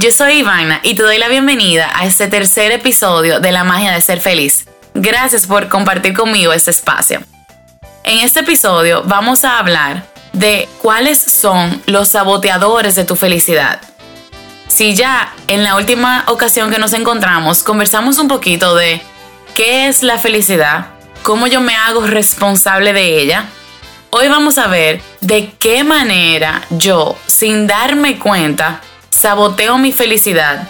Yo soy Ivana y te doy la bienvenida a este tercer episodio de La magia de ser feliz. Gracias por compartir conmigo este espacio. En este episodio vamos a hablar de cuáles son los saboteadores de tu felicidad. Si ya en la última ocasión que nos encontramos conversamos un poquito de qué es la felicidad, cómo yo me hago responsable de ella, hoy vamos a ver de qué manera yo, sin darme cuenta, saboteo mi felicidad.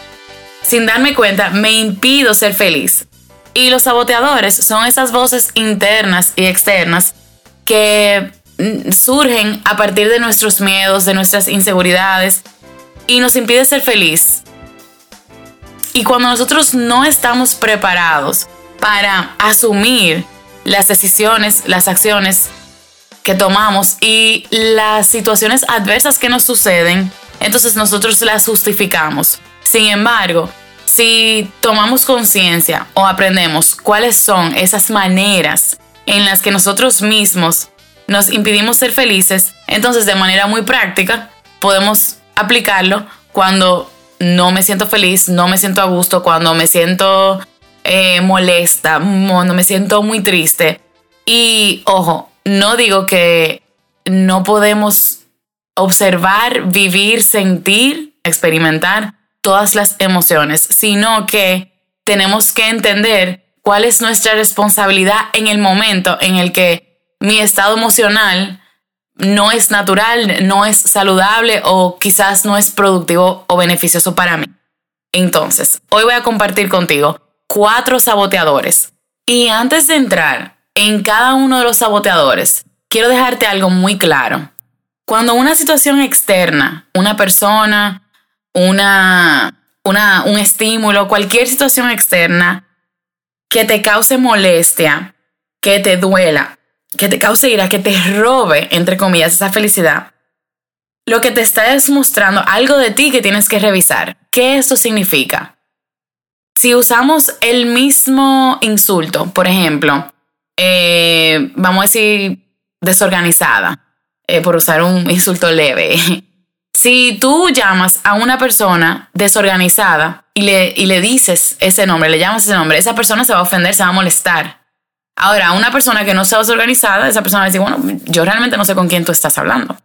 Sin darme cuenta, me impido ser feliz. Y los saboteadores son esas voces internas y externas que mm, surgen a partir de nuestros miedos, de nuestras inseguridades y nos impide ser feliz. Y cuando nosotros no estamos preparados para asumir las decisiones, las acciones que tomamos y las situaciones adversas que nos suceden, entonces nosotros las justificamos. Sin embargo, si tomamos conciencia o aprendemos cuáles son esas maneras en las que nosotros mismos nos impidimos ser felices, entonces de manera muy práctica podemos aplicarlo cuando no me siento feliz, no me siento a gusto, cuando me siento eh, molesta, cuando me siento muy triste. Y ojo, no digo que no podemos observar, vivir, sentir, experimentar todas las emociones, sino que tenemos que entender cuál es nuestra responsabilidad en el momento en el que mi estado emocional no es natural, no es saludable o quizás no es productivo o beneficioso para mí. Entonces, hoy voy a compartir contigo cuatro saboteadores. Y antes de entrar en cada uno de los saboteadores, quiero dejarte algo muy claro. Cuando una situación externa, una persona, una, una, un estímulo, cualquier situación externa que te cause molestia, que te duela, que te cause ira, que te robe, entre comillas, esa felicidad, lo que te está es mostrando algo de ti que tienes que revisar. ¿Qué eso significa? Si usamos el mismo insulto, por ejemplo, eh, vamos a decir desorganizada, eh, por usar un insulto leve. Si tú llamas a una persona desorganizada y le, y le dices ese nombre, le llamas ese nombre, esa persona se va a ofender, se va a molestar. Ahora, una persona que no sea desorganizada, esa persona va a decir, bueno, yo realmente no sé con quién tú estás hablando.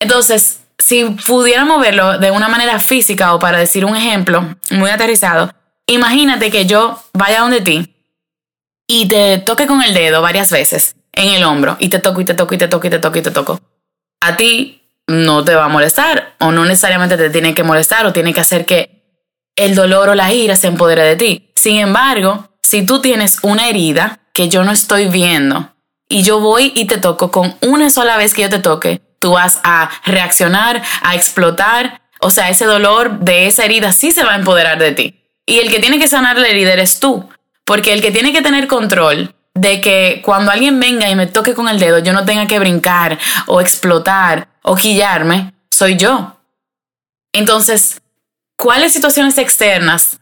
Entonces, si pudiéramos verlo de una manera física o para decir un ejemplo muy aterrizado, imagínate que yo vaya donde ti y te toque con el dedo varias veces en el hombro y te toco y te toco y te toco y te toco y te toco. A ti no te va a molestar o no necesariamente te tiene que molestar o tiene que hacer que el dolor o la ira se empodere de ti. Sin embargo, si tú tienes una herida que yo no estoy viendo y yo voy y te toco con una sola vez que yo te toque, tú vas a reaccionar, a explotar, o sea, ese dolor de esa herida sí se va a empoderar de ti. Y el que tiene que sanar la herida eres tú, porque el que tiene que tener control de que cuando alguien venga y me toque con el dedo, yo no tenga que brincar o explotar o quillarme, soy yo. Entonces, ¿cuáles situaciones externas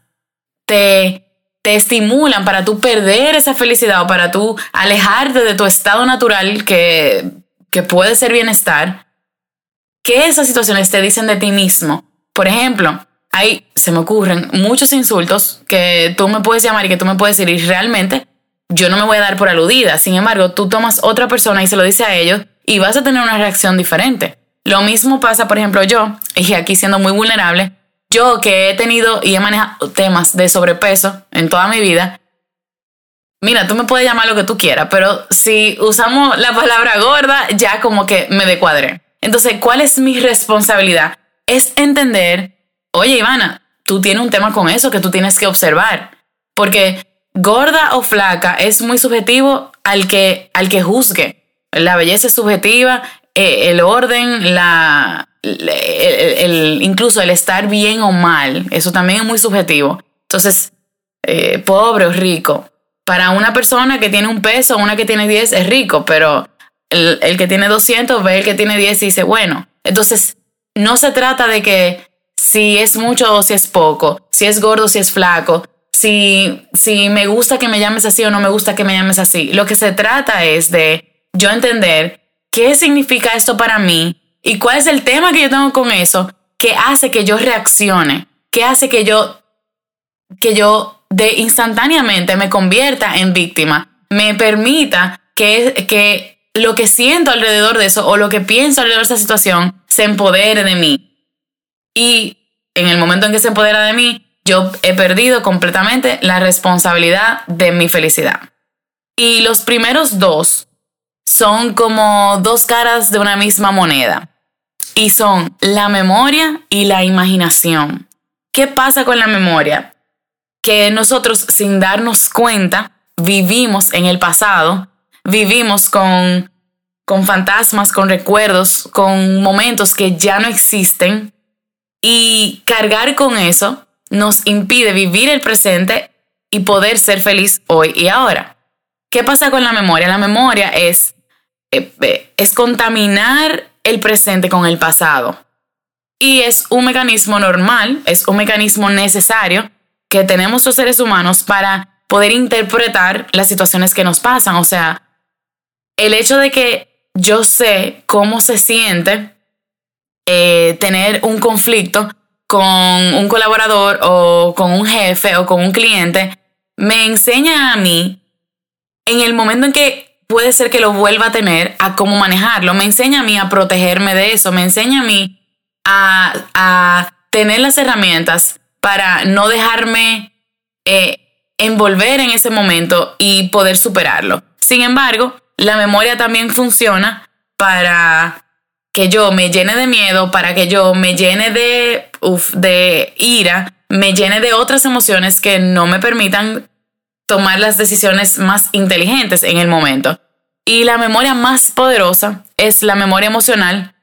te, te estimulan para tú perder esa felicidad o para tú alejarte de tu estado natural que, que puede ser bienestar? ¿Qué esas situaciones te dicen de ti mismo? Por ejemplo, ahí se me ocurren muchos insultos que tú me puedes llamar y que tú me puedes decir y realmente yo no me voy a dar por aludida. Sin embargo, tú tomas otra persona y se lo dice a ellos y vas a tener una reacción diferente. Lo mismo pasa, por ejemplo, yo, y aquí siendo muy vulnerable, yo que he tenido y he manejado temas de sobrepeso en toda mi vida, mira, tú me puedes llamar lo que tú quieras, pero si usamos la palabra gorda, ya como que me decuadré. Entonces, ¿cuál es mi responsabilidad? Es entender, oye, Ivana, tú tienes un tema con eso que tú tienes que observar. Porque gorda o flaca es muy subjetivo al que, al que juzgue. La belleza es subjetiva, eh, el orden, la, el, incluso el estar bien o mal, eso también es muy subjetivo. Entonces, eh, pobre o rico. Para una persona que tiene un peso, una que tiene 10 es rico, pero el, el que tiene 200 ve el que tiene 10 y dice, bueno, entonces no se trata de que si es mucho o si es poco, si es gordo o si es flaco, si, si me gusta que me llames así o no me gusta que me llames así. Lo que se trata es de yo entender qué significa esto para mí y cuál es el tema que yo tengo con eso que hace que yo reaccione que hace que yo, que yo de instantáneamente me convierta en víctima, me permita que, que lo que siento alrededor de eso o lo que pienso alrededor de esa situación se empodere de mí. Y en el momento en que se empodera de mí, yo he perdido completamente la responsabilidad de mi felicidad. Y los primeros dos son como dos caras de una misma moneda. Y son la memoria y la imaginación. ¿Qué pasa con la memoria? Que nosotros sin darnos cuenta vivimos en el pasado, vivimos con, con fantasmas, con recuerdos, con momentos que ya no existen y cargar con eso nos impide vivir el presente y poder ser feliz hoy y ahora. ¿Qué pasa con la memoria? La memoria es, eh, eh, es contaminar el presente con el pasado. Y es un mecanismo normal, es un mecanismo necesario que tenemos los seres humanos para poder interpretar las situaciones que nos pasan. O sea, el hecho de que yo sé cómo se siente eh, tener un conflicto con un colaborador o con un jefe o con un cliente, me enseña a mí en el momento en que puede ser que lo vuelva a tener, a cómo manejarlo, me enseña a mí a protegerme de eso, me enseña a mí a, a tener las herramientas para no dejarme eh, envolver en ese momento y poder superarlo. Sin embargo, la memoria también funciona para que yo me llene de miedo, para que yo me llene de, de ira, me llene de otras emociones que no me permitan tomar las decisiones más inteligentes en el momento. Y la memoria más poderosa es la memoria emocional.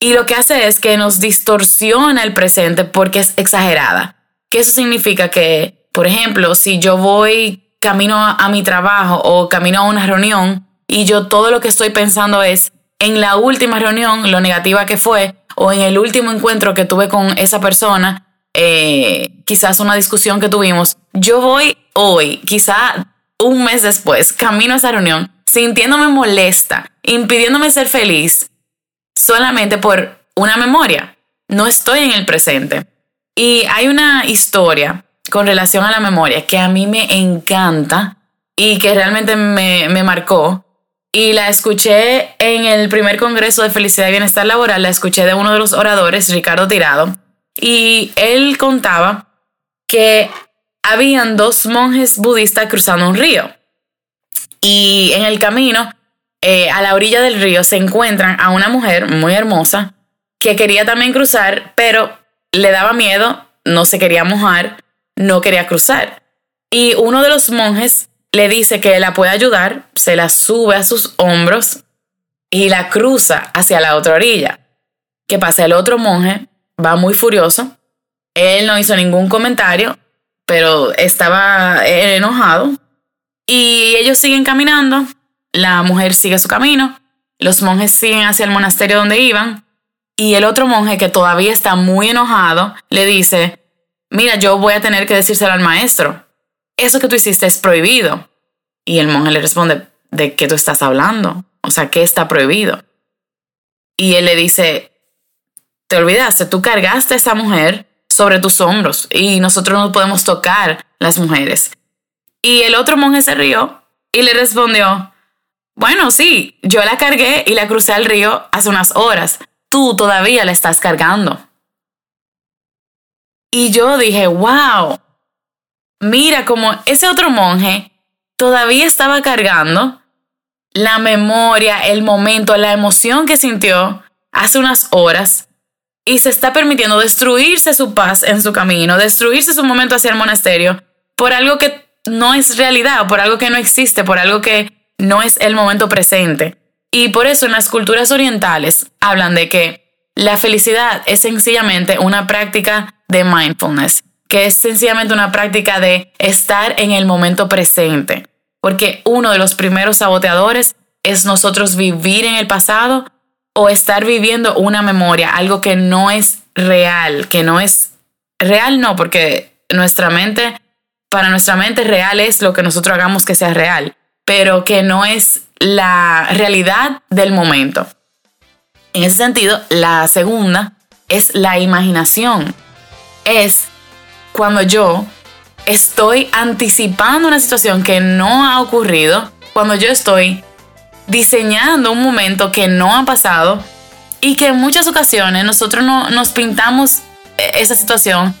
Y lo que hace es que nos distorsiona el presente porque es exagerada. Que eso significa que, por ejemplo, si yo voy camino a mi trabajo o camino a una reunión y yo todo lo que estoy pensando es en la última reunión, lo negativa que fue, o en el último encuentro que tuve con esa persona, eh, quizás una discusión que tuvimos, yo voy hoy, quizá un mes después, camino a esa reunión, sintiéndome molesta, impidiéndome ser feliz, solamente por una memoria. No estoy en el presente. Y hay una historia con relación a la memoria que a mí me encanta y que realmente me, me marcó y la escuché en el primer Congreso de Felicidad y Bienestar Laboral, la escuché de uno de los oradores, Ricardo Tirado, y él contaba que habían dos monjes budistas cruzando un río. Y en el camino, eh, a la orilla del río, se encuentran a una mujer muy hermosa que quería también cruzar, pero le daba miedo, no se quería mojar, no quería cruzar. Y uno de los monjes le dice que la puede ayudar, se la sube a sus hombros y la cruza hacia la otra orilla. ¿Qué pasa? El otro monje va muy furioso. Él no hizo ningún comentario, pero estaba enojado. Y ellos siguen caminando. La mujer sigue su camino. Los monjes siguen hacia el monasterio donde iban. Y el otro monje, que todavía está muy enojado, le dice, mira, yo voy a tener que decírselo al maestro eso que tú hiciste es prohibido. Y el monje le responde, ¿de qué tú estás hablando? O sea, ¿qué está prohibido? Y él le dice, te olvidaste, tú cargaste a esa mujer sobre tus hombros y nosotros no podemos tocar las mujeres. Y el otro monje se rió y le respondió, bueno, sí, yo la cargué y la crucé al río hace unas horas. Tú todavía la estás cargando. Y yo dije, wow, mira como ese otro monje todavía estaba cargando la memoria, el momento, la emoción que sintió hace unas horas y se está permitiendo destruirse su paz en su camino, destruirse su momento hacia el monasterio por algo que no es realidad, por algo que no existe, por algo que no es el momento presente. Y por eso en las culturas orientales hablan de que la felicidad es sencillamente una práctica de mindfulness que es sencillamente una práctica de estar en el momento presente, porque uno de los primeros saboteadores es nosotros vivir en el pasado o estar viviendo una memoria, algo que no es real, que no es real, no, porque nuestra mente, para nuestra mente real es lo que nosotros hagamos que sea real, pero que no es la realidad del momento. En ese sentido, la segunda es la imaginación. Es cuando yo estoy anticipando una situación que no ha ocurrido, cuando yo estoy diseñando un momento que no ha pasado y que en muchas ocasiones nosotros no, nos pintamos esa situación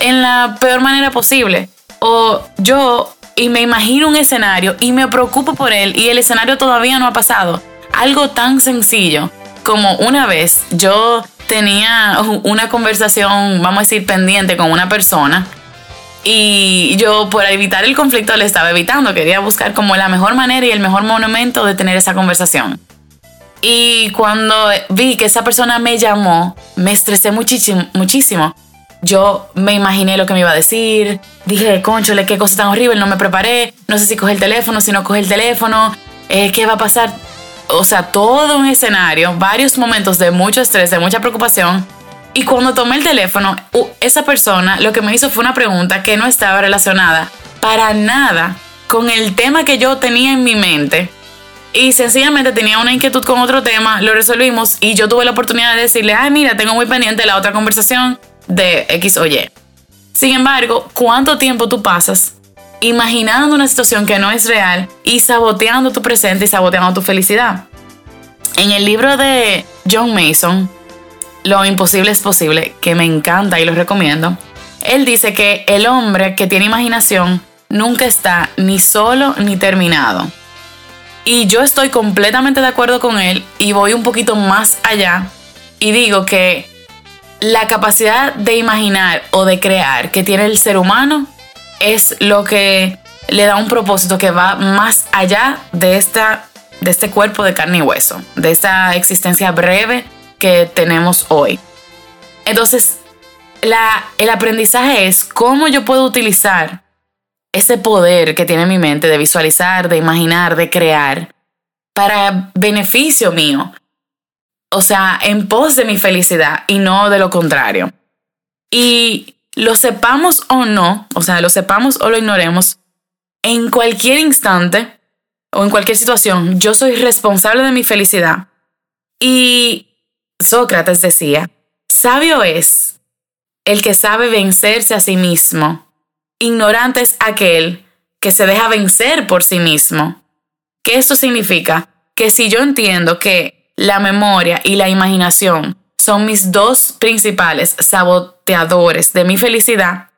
en la peor manera posible. O yo y me imagino un escenario y me preocupo por él y el escenario todavía no ha pasado. Algo tan sencillo como una vez yo tenía una conversación, vamos a decir, pendiente con una persona y yo por evitar el conflicto le estaba evitando, quería buscar como la mejor manera y el mejor momento de tener esa conversación. Y cuando vi que esa persona me llamó, me estresé muchísimo, muchísimo. Yo me imaginé lo que me iba a decir, dije, conchole, qué cosa tan horrible, no me preparé, no sé si coge el teléfono, si no coge el teléfono, eh, qué va a pasar. O sea, todo un escenario, varios momentos de mucho estrés, de mucha preocupación y cuando tomé el teléfono, esa persona lo que me hizo fue una pregunta que no estaba relacionada para nada con el tema que yo tenía en mi mente. Y sencillamente tenía una inquietud con otro tema, lo resolvimos y yo tuve la oportunidad de decirle, ay, mira, tengo muy pendiente la otra conversación de X o Y. Sin embargo, ¿cuánto tiempo tú pasas imaginando una situación que no es real y saboteando tu presente y saboteando tu felicidad? En el libro de John Mason, lo imposible es posible, que me encanta y lo recomiendo, él dice que el hombre que tiene imaginación nunca está ni solo ni terminado. Y yo estoy completamente de acuerdo con él y voy un poquito más allá y digo que la capacidad de imaginar o de crear que tiene el ser humano es lo que le da un propósito que va más allá de, esta, de este cuerpo de carne y hueso, de esta existencia breve que tenemos hoy. Entonces, la, el aprendizaje es cómo yo puedo utilizar ese poder que tiene mi mente de visualizar, de imaginar, de crear, para beneficio mío. O sea, en pos de mi felicidad y no de lo contrario. Y lo sepamos o no, o sea, lo sepamos o lo ignoremos, en cualquier instante o en cualquier situación, yo soy responsable de mi felicidad. Y Sócrates decía, sabio es el que sabe vencerse a sí mismo, ignorante es aquel que se deja vencer por sí mismo. ¿Qué esto significa? Que si yo entiendo que la memoria y la imaginación son mis dos principales saboteadores de mi felicidad,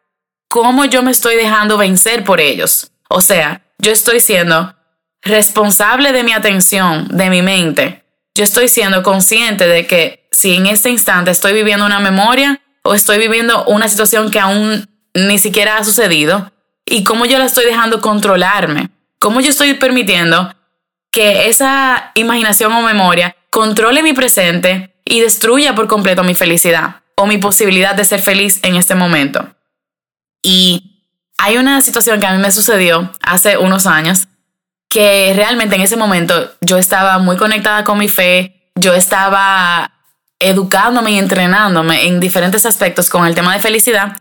¿cómo yo me estoy dejando vencer por ellos? O sea, yo estoy siendo responsable de mi atención, de mi mente, yo estoy siendo consciente de que si en este instante estoy viviendo una memoria o estoy viviendo una situación que aún ni siquiera ha sucedido y cómo yo la estoy dejando controlarme, cómo yo estoy permitiendo que esa imaginación o memoria controle mi presente y destruya por completo mi felicidad o mi posibilidad de ser feliz en este momento. Y hay una situación que a mí me sucedió hace unos años que realmente en ese momento yo estaba muy conectada con mi fe, yo estaba educándome y entrenándome en diferentes aspectos con el tema de felicidad.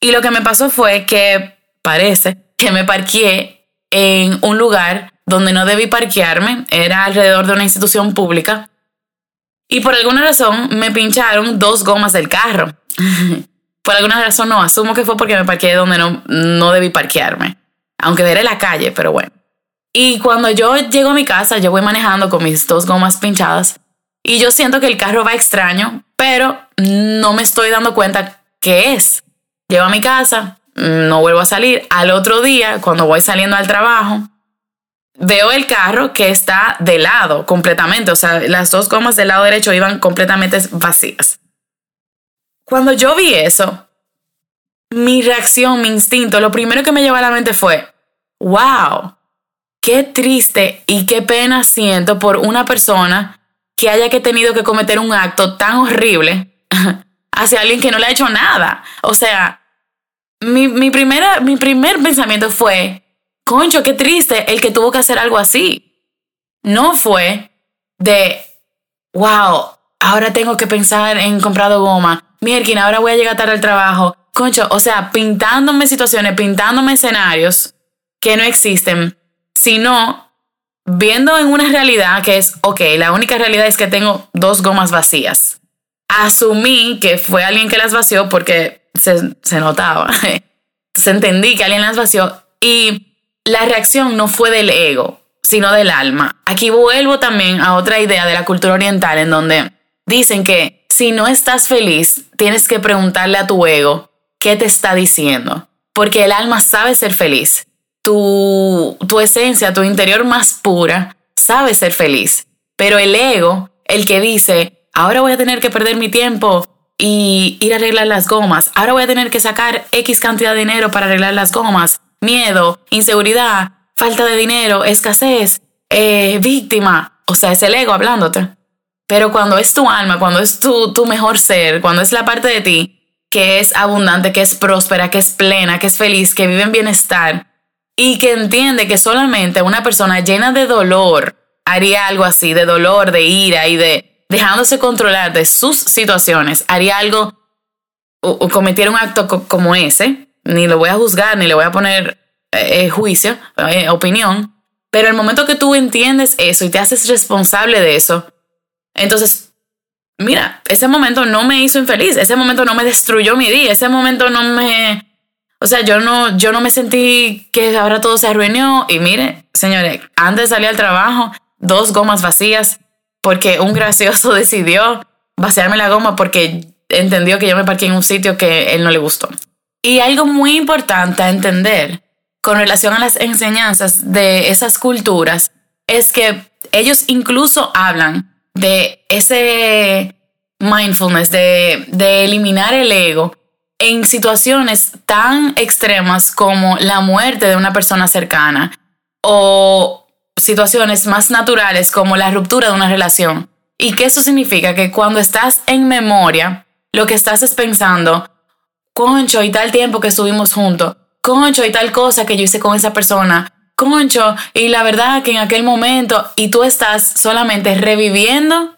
Y lo que me pasó fue que parece que me parqué en un lugar donde no debí parquearme, era alrededor de una institución pública. Y por alguna razón me pincharon dos gomas del carro. por alguna razón no, asumo que fue porque me parqué donde no, no debí parquearme. Aunque era la calle, pero bueno. Y cuando yo llego a mi casa, yo voy manejando con mis dos gomas pinchadas y yo siento que el carro va extraño, pero no me estoy dando cuenta qué es. Llego a mi casa, no vuelvo a salir. Al otro día, cuando voy saliendo al trabajo, veo el carro que está de lado completamente. O sea, las dos gomas del lado derecho iban completamente vacías. Cuando yo vi eso, mi reacción, mi instinto, lo primero que me llevó a la mente fue, wow, qué triste y qué pena siento por una persona que haya que tenido que cometer un acto tan horrible hacia alguien que no le ha hecho nada. O sea, mi, mi, primera, mi primer pensamiento fue, concho, qué triste el que tuvo que hacer algo así. No fue de, wow, ahora tengo que pensar en comprado goma. Mierkin, ahora voy a llegar tarde al trabajo. Concho, o sea, pintándome situaciones, pintándome escenarios que no existen sino viendo en una realidad que es, ok, la única realidad es que tengo dos gomas vacías. Asumí que fue alguien que las vació porque se, se notaba. se entendí que alguien las vació y la reacción no fue del ego, sino del alma. Aquí vuelvo también a otra idea de la cultura oriental en donde dicen que si no estás feliz, tienes que preguntarle a tu ego qué te está diciendo, porque el alma sabe ser feliz. Tu, tu esencia, tu interior más pura, sabe ser feliz. Pero el ego, el que dice, ahora voy a tener que perder mi tiempo y ir a arreglar las gomas, ahora voy a tener que sacar X cantidad de dinero para arreglar las gomas, miedo, inseguridad, falta de dinero, escasez, eh, víctima. O sea, es el ego hablándote. Pero cuando es tu alma, cuando es tu, tu mejor ser, cuando es la parte de ti que es abundante, que es próspera, que es plena, que es feliz, que vive en bienestar y que entiende que solamente una persona llena de dolor haría algo así, de dolor, de ira y de dejándose controlar de sus situaciones, haría algo o, cometiera un acto como ese, ni lo voy a juzgar, ni le voy a poner eh, eh, juicio, eh, opinión, pero el momento que tú entiendes eso y te haces responsable de eso, entonces, mira, ese momento no me hizo infeliz, ese momento no me destruyó mi día, ese momento no me... O sea, yo no, yo no me sentí que ahora todo se arruinó y mire, señores, antes salir al trabajo, dos gomas vacías porque un gracioso decidió vaciarme la goma porque entendió que yo me parqué en un sitio que él no le gustó. Y algo muy importante a entender con relación a las enseñanzas de esas culturas es que ellos incluso hablan de ese mindfulness, de, de eliminar el ego en situaciones tan extremas como la muerte de una persona cercana o situaciones más naturales como la ruptura de una relación. Y que eso significa que cuando estás en memoria, lo que estás es pensando, concho, y tal tiempo que estuvimos juntos, concho, y tal cosa que yo hice con esa persona, concho, y la verdad que en aquel momento, y tú estás solamente reviviendo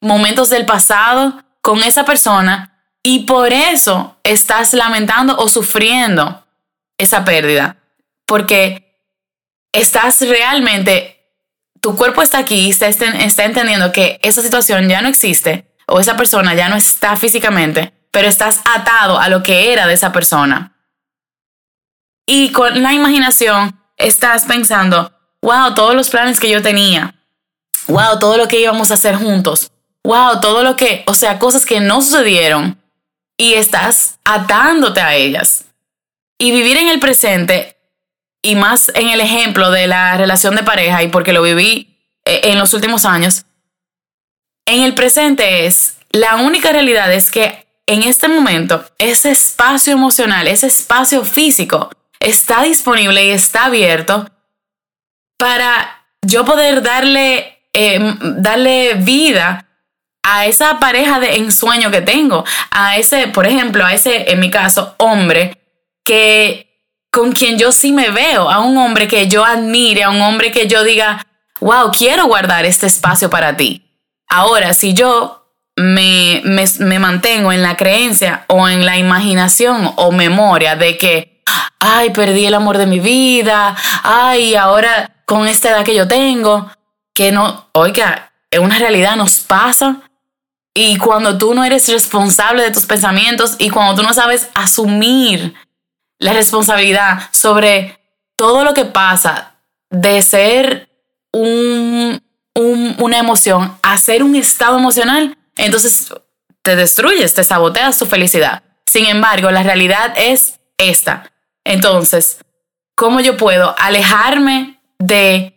momentos del pasado con esa persona, y por eso estás lamentando o sufriendo esa pérdida. Porque estás realmente, tu cuerpo está aquí, está, está entendiendo que esa situación ya no existe o esa persona ya no está físicamente, pero estás atado a lo que era de esa persona. Y con la imaginación estás pensando, wow, todos los planes que yo tenía, wow, todo lo que íbamos a hacer juntos, wow, todo lo que, o sea, cosas que no sucedieron y estás atándote a ellas. Y vivir en el presente y más en el ejemplo de la relación de pareja y porque lo viví eh, en los últimos años, en el presente es, la única realidad es que en este momento ese espacio emocional, ese espacio físico está disponible y está abierto para yo poder darle, em, darle vida a esa pareja de ensueño que tengo, a ese, por ejemplo, a ese, en mi caso, hombre que con quien yo sí me veo, a un hombre que yo admire, a un hombre que yo diga, wow, quiero guardar este espacio para ti. Ahora, si yo me, me, mantengo en la creencia o en la imaginación o memoria de que, ay, perdí el amor de mi vida, ay, ahora con esta edad que yo tengo, que no, oiga, es una realidad, nos pasa. Y cuando tú no eres responsable de tus pensamientos y cuando tú no sabes asumir la responsabilidad sobre todo lo que pasa de ser un, una emoción a ser un estado emocional, entonces te destruyes, te saboteas tu felicidad. Sin embargo, la realidad es esta. Entonces, ¿cómo yo puedo alejarme de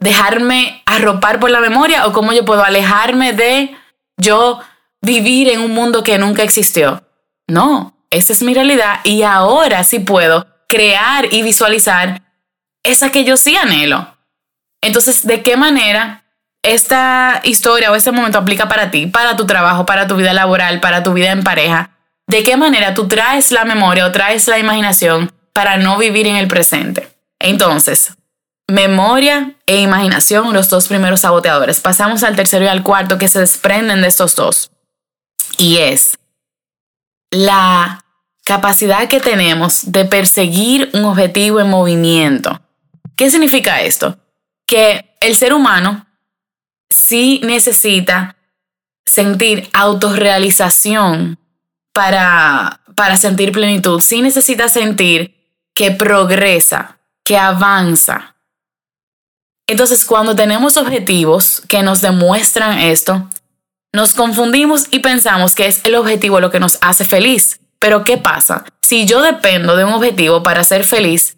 dejarme arropar por la memoria o cómo yo puedo alejarme de yo vivir en un mundo que nunca existió? No, esta es mi realidad y ahora sí puedo crear y visualizar esa que yo sí anhelo. Entonces, ¿de qué manera esta historia o este momento aplica para ti, para tu trabajo, para tu vida laboral, para tu vida en pareja? ¿De qué manera tú traes la memoria o traes la imaginación para no vivir en el presente? Entonces, memoria e imaginación, los dos primeros saboteadores. Pasamos al tercero y al cuarto que se desprenden de estos dos. Y es la capacidad que tenemos de perseguir un objetivo en movimiento. ¿Qué significa esto? Que el ser humano sí necesita sentir autorrealización para, para sentir plenitud, sí necesitas sentir que progresa, que avanza. Entonces, cuando tenemos objetivos que nos demuestran esto, nos confundimos y pensamos que es el objetivo lo que nos hace feliz. Pero ¿qué pasa? Si yo dependo de un objetivo para ser feliz,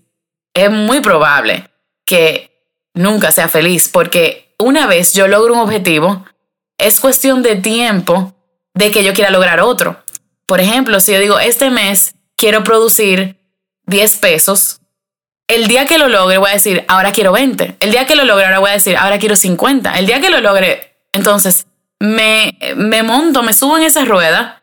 es muy probable que nunca sea feliz, porque una vez yo logro un objetivo, es cuestión de tiempo de que yo quiera lograr otro. Por ejemplo, si yo digo, este mes quiero producir 10 pesos, el día que lo logre voy a decir, ahora quiero 20. El día que lo logre, ahora voy a decir, ahora quiero 50. El día que lo logre, entonces me, me monto, me subo en esa rueda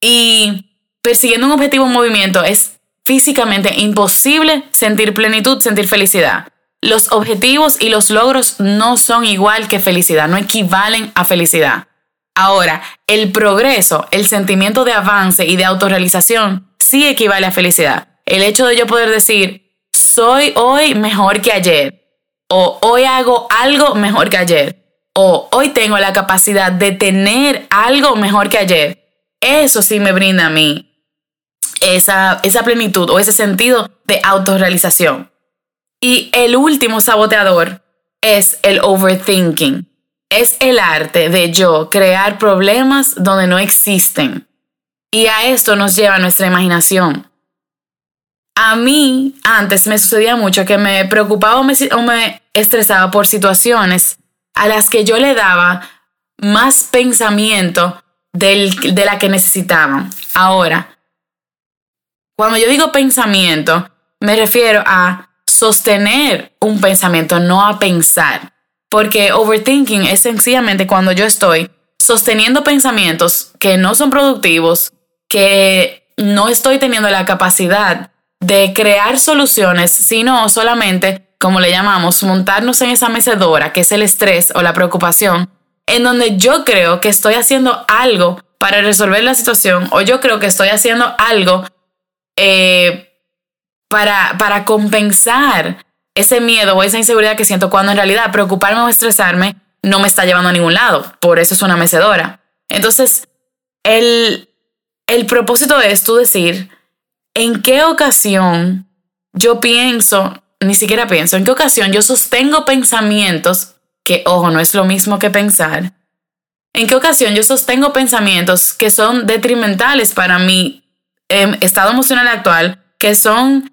y persiguiendo un objetivo en movimiento es físicamente imposible sentir plenitud, sentir felicidad. Los objetivos y los logros no son igual que felicidad, no equivalen a felicidad. Ahora, el progreso, el sentimiento de avance y de autorrealización sí equivale a felicidad. El hecho de yo poder decir, soy hoy mejor que ayer, o hoy hago algo mejor que ayer, o hoy tengo la capacidad de tener algo mejor que ayer, eso sí me brinda a mí esa, esa plenitud o ese sentido de autorrealización. Y el último saboteador es el overthinking. Es el arte de yo crear problemas donde no existen. Y a esto nos lleva nuestra imaginación. A mí antes me sucedía mucho que me preocupaba o me, estresaba por situaciones a las que yo le daba más pensamiento de la que necesitaban. Ahora, cuando yo digo pensamiento, me refiero a sostener un pensamiento, no a pensar. Porque overthinking es sencillamente cuando yo estoy sosteniendo pensamientos que no son productivos, que no estoy teniendo la capacidad de crear soluciones, sino solamente, como le llamamos, montarnos en esa mecedora, que es el estrés o la preocupación, en donde yo creo que estoy haciendo algo para resolver la situación o yo creo que estoy haciendo algo eh, para, para compensar ese miedo o esa inseguridad que siento cuando en realidad preocuparme o estresarme no me está llevando a ningún lado. Por eso es una mecedora. Entonces, el, el propósito es tú decir, ¿en qué ocasión yo pienso, ni siquiera pienso, en qué ocasión yo sostengo pensamientos que, ojo, no es lo mismo que pensar? ¿En qué ocasión yo sostengo pensamientos que son detrimentales para mi Em, estado emocional actual que son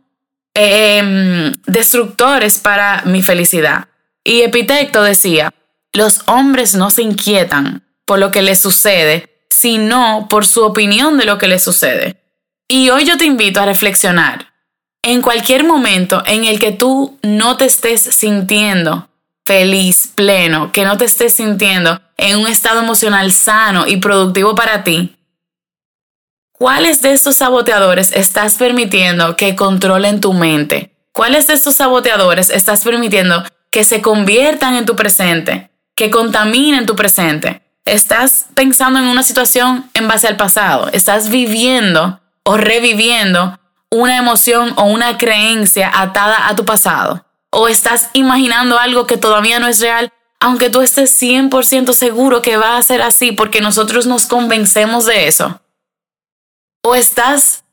em, destructores para mi felicidad. Y Epitecto decía, los hombres no se inquietan por lo que les sucede, sino por su opinión de lo que les sucede. Y hoy yo te invito a reflexionar. En cualquier momento en el que tú no te estés sintiendo feliz, pleno, que no te estés sintiendo en un estado emocional sano y productivo para ti, ¿Cuáles de estos saboteadores estás permitiendo que controlen tu mente? ¿Cuáles de estos saboteadores estás permitiendo que se conviertan en tu presente, que contaminen tu presente? Estás pensando en una situación en base al pasado, estás viviendo o reviviendo una emoción o una creencia atada a tu pasado, o estás imaginando algo que todavía no es real, aunque tú estés 100% seguro que va a ser así porque nosotros nos convencemos de eso o estás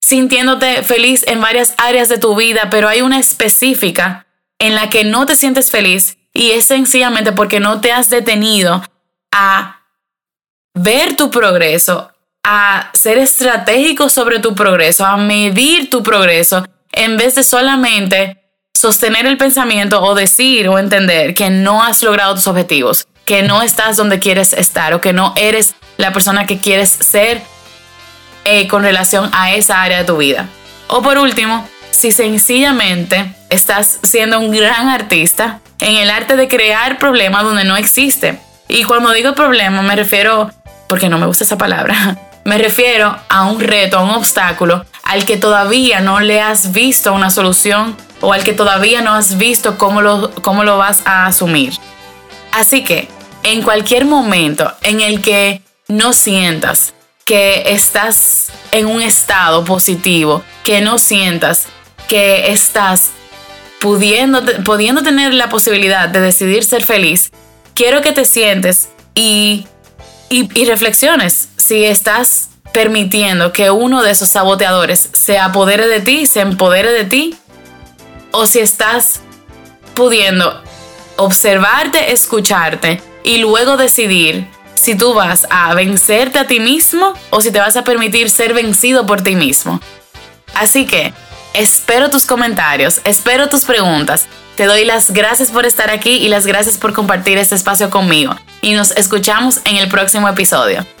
sintiéndote feliz en varias áreas de tu vida, pero hay una específica en la que no te sientes feliz y es sencillamente porque no te has detenido a ver tu progreso, a ser estratégico sobre tu progreso, a medir tu progreso, en vez de solamente sostener el pensamiento o decir o entender que no has logrado tus objetivos, que no estás donde quieres estar o que no eres la persona que quieres ser eh, con relación a esa área de tu vida. O por último, si sencillamente estás siendo un gran artista en el arte de crear problemas donde no existe. Y cuando digo problema me refiero, porque no me gusta esa palabra, me refiero a un reto, a un obstáculo al que todavía no le has visto una solución o al que todavía no has visto cómo lo, cómo lo vas a asumir. Así que, en cualquier momento en el que no sientas que estás en un estado positivo, que no sientas que estás pudiendo, pudiendo tener la posibilidad de decidir ser feliz, quiero que te sientes y, y, reflexiones si estás permitiendo que uno de esos saboteadores se apodere de ti, se empodere de ti, o si estás pudiendo observarte, escucharte y luego decidir si tú vas a vencerte a ti mismo o si te vas a permitir ser vencido por ti mismo. Así que espero tus comentarios, espero tus preguntas. Te doy las gracias por estar aquí y las gracias por compartir este espacio conmigo. Y nos escuchamos en el próximo episodio.